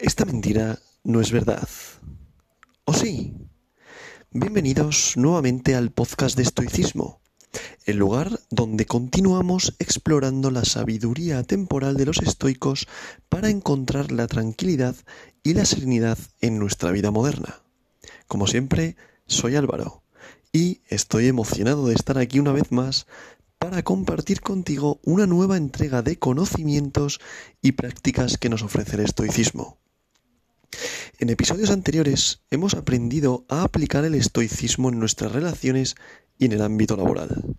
Esta mentira no es verdad. ¿O sí? Bienvenidos nuevamente al podcast de estoicismo, el lugar donde continuamos explorando la sabiduría temporal de los estoicos para encontrar la tranquilidad y la serenidad en nuestra vida moderna. Como siempre, soy Álvaro y estoy emocionado de estar aquí una vez más para compartir contigo una nueva entrega de conocimientos y prácticas que nos ofrece el estoicismo. En episodios anteriores hemos aprendido a aplicar el estoicismo en nuestras relaciones y en el ámbito laboral.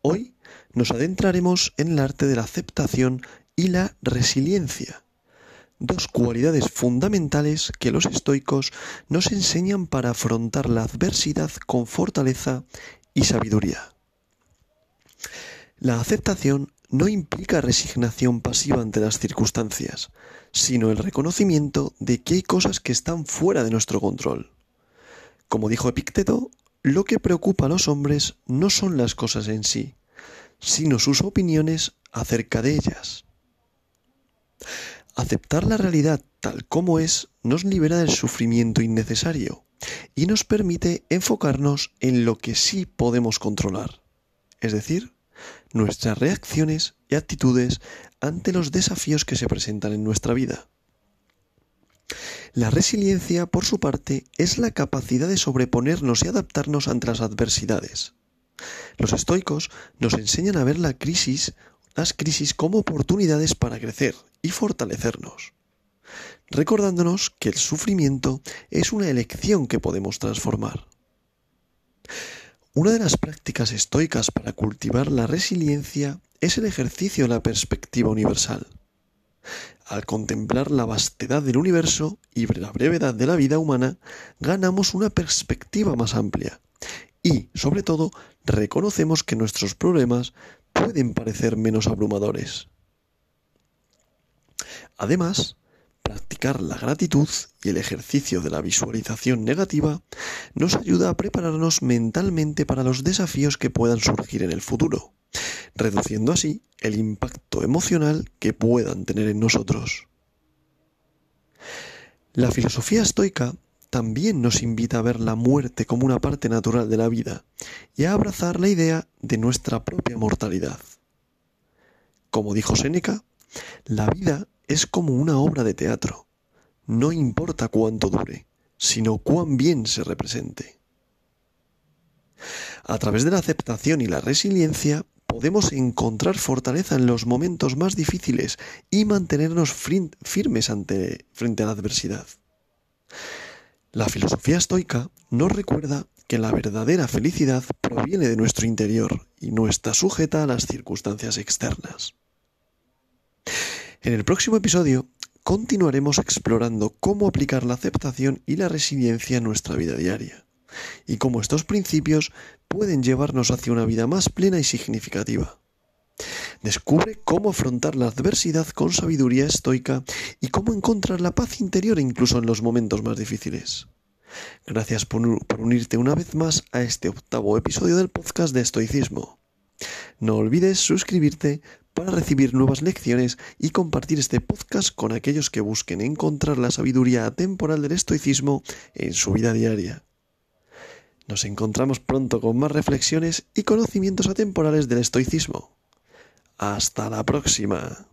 Hoy nos adentraremos en el arte de la aceptación y la resiliencia, dos cualidades fundamentales que los estoicos nos enseñan para afrontar la adversidad con fortaleza y sabiduría. La aceptación no implica resignación pasiva ante las circunstancias, sino el reconocimiento de que hay cosas que están fuera de nuestro control. Como dijo Epicteto, lo que preocupa a los hombres no son las cosas en sí, sino sus opiniones acerca de ellas. Aceptar la realidad tal como es nos libera del sufrimiento innecesario y nos permite enfocarnos en lo que sí podemos controlar, es decir, nuestras reacciones y actitudes ante los desafíos que se presentan en nuestra vida. La resiliencia, por su parte, es la capacidad de sobreponernos y adaptarnos ante las adversidades. Los estoicos nos enseñan a ver la crisis, las crisis como oportunidades para crecer y fortalecernos, recordándonos que el sufrimiento es una elección que podemos transformar. Una de las prácticas estoicas para cultivar la resiliencia es el ejercicio de la perspectiva universal. Al contemplar la vastedad del universo y la brevedad de la vida humana, ganamos una perspectiva más amplia y, sobre todo, reconocemos que nuestros problemas pueden parecer menos abrumadores. Además, La gratitud y el ejercicio de la visualización negativa nos ayuda a prepararnos mentalmente para los desafíos que puedan surgir en el futuro, reduciendo así el impacto emocional que puedan tener en nosotros. La filosofía estoica también nos invita a ver la muerte como una parte natural de la vida y a abrazar la idea de nuestra propia mortalidad. Como dijo Séneca, la vida es como una obra de teatro. No importa cuánto dure, sino cuán bien se represente. A través de la aceptación y la resiliencia podemos encontrar fortaleza en los momentos más difíciles y mantenernos firmes ante, frente a la adversidad. La filosofía estoica nos recuerda que la verdadera felicidad proviene de nuestro interior y no está sujeta a las circunstancias externas. En el próximo episodio continuaremos explorando cómo aplicar la aceptación y la resiliencia en nuestra vida diaria y cómo estos principios pueden llevarnos hacia una vida más plena y significativa. Descubre cómo afrontar la adversidad con sabiduría estoica y cómo encontrar la paz interior incluso en los momentos más difíciles. Gracias por, unirte una vez más a este octavo episodio del podcast de estoicismo. No olvides suscribirte para recibir nuevas lecciones y compartir este podcast con aquellos que busquen encontrar la sabiduría atemporal del estoicismo en su vida diaria. Nos encontramos pronto con más reflexiones y conocimientos atemporales del estoicismo. Hasta la próxima.